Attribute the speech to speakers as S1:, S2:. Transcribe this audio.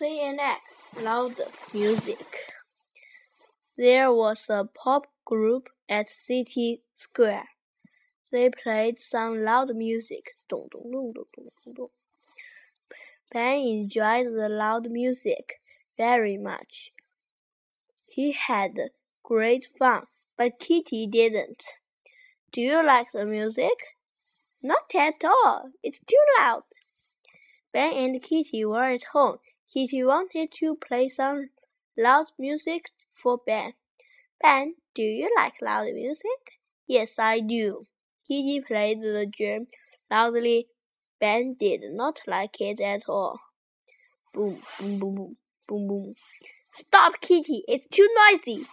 S1: CNX loud music. There was a pop group at City Square. They played some loud music. Dong, dong, dong, dong, dong, dong. Ben enjoyed the loud music very much. He had great fun, but Kitty didn't. Do you like the music? Not at all. It's too loud. Ben and Kitty were at home. Kitty wanted to play some loud music for Ben. Ben, do you like loud music? Yes, I do. Kitty played the drum loudly. Ben did not like it at all. Boom, boom, boom, boom, boom, boom. Stop, Kitty! It's too noisy.